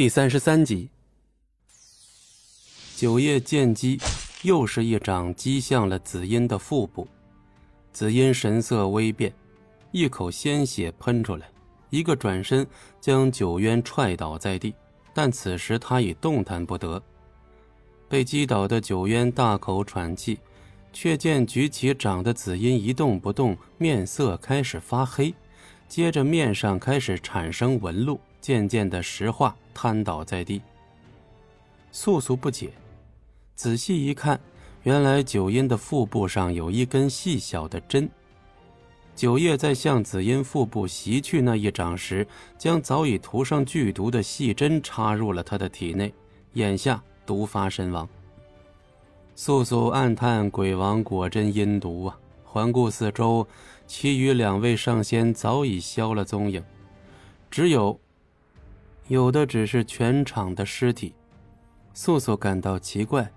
第三十三集，九叶剑击，又是一掌击向了紫音的腹部。紫音神色微变，一口鲜血喷出来，一个转身将九渊踹倒在地。但此时他已动弹不得。被击倒的九渊大口喘气，却见举起掌的紫音一动不动，面色开始发黑，接着面上开始产生纹路。渐渐的石化，瘫倒在地。素素不解，仔细一看，原来九阴的腹部上有一根细小的针。九叶在向紫阴腹部袭去那一掌时，将早已涂上剧毒的细针插入了他的体内，眼下毒发身亡。素素暗叹：鬼王果真阴毒啊！环顾四周，其余两位上仙早已消了踪影，只有。有的只是全场的尸体，素素感到奇怪，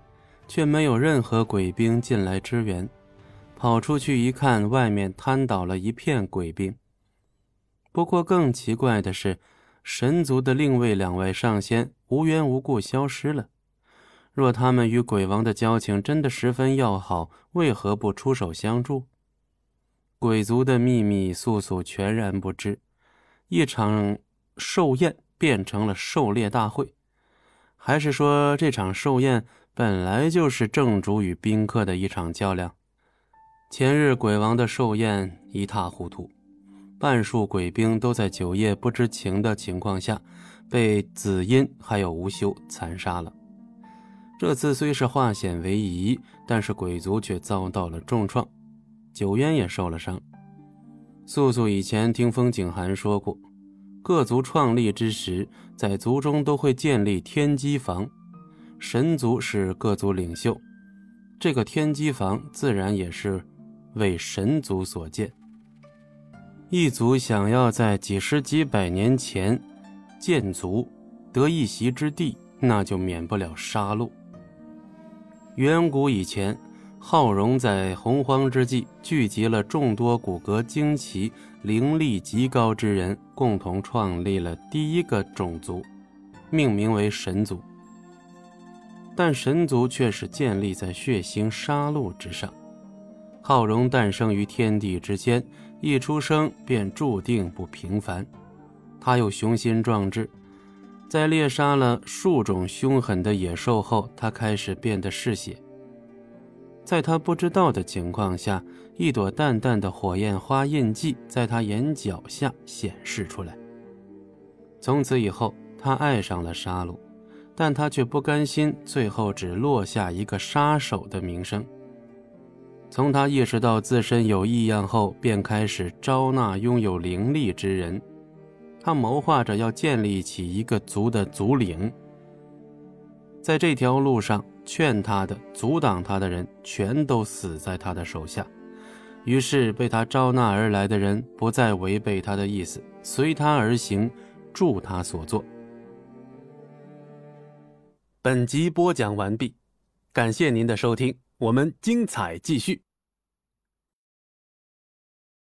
却没有任何鬼兵进来支援。跑出去一看，外面瘫倒了一片鬼兵。不过更奇怪的是，神族的另外两位上仙无缘无故消失了。若他们与鬼王的交情真的十分要好，为何不出手相助？鬼族的秘密，素素全然不知。一场寿宴。变成了狩猎大会，还是说这场寿宴本来就是正主与宾客的一场较量？前日鬼王的寿宴一塌糊涂，半数鬼兵都在九夜不知情的情况下被紫音还有无修残杀了。这次虽是化险为夷，但是鬼族却遭到了重创，九渊也受了伤。素素以前听风景寒说过。各族创立之时，在族中都会建立天机房，神族是各族领袖，这个天机房自然也是为神族所建。一族想要在几十几百年前建族得一席之地，那就免不了杀戮。远古以前。浩荣在洪荒之际聚集了众多骨骼惊奇、灵力极高之人，共同创立了第一个种族，命名为神族。但神族却是建立在血腥杀戮之上。浩荣诞生于天地之间，一出生便注定不平凡。他又雄心壮志，在猎杀了数种凶狠的野兽后，他开始变得嗜血。在他不知道的情况下，一朵淡淡的火焰花印记在他眼角下显示出来。从此以后，他爱上了杀戮，但他却不甘心，最后只落下一个杀手的名声。从他意识到自身有异样后，便开始招纳拥有灵力之人。他谋划着要建立起一个族的族领。在这条路上。劝他的、阻挡他的人，全都死在他的手下。于是，被他招纳而来的人不再违背他的意思，随他而行，助他所做。本集播讲完毕，感谢您的收听，我们精彩继续。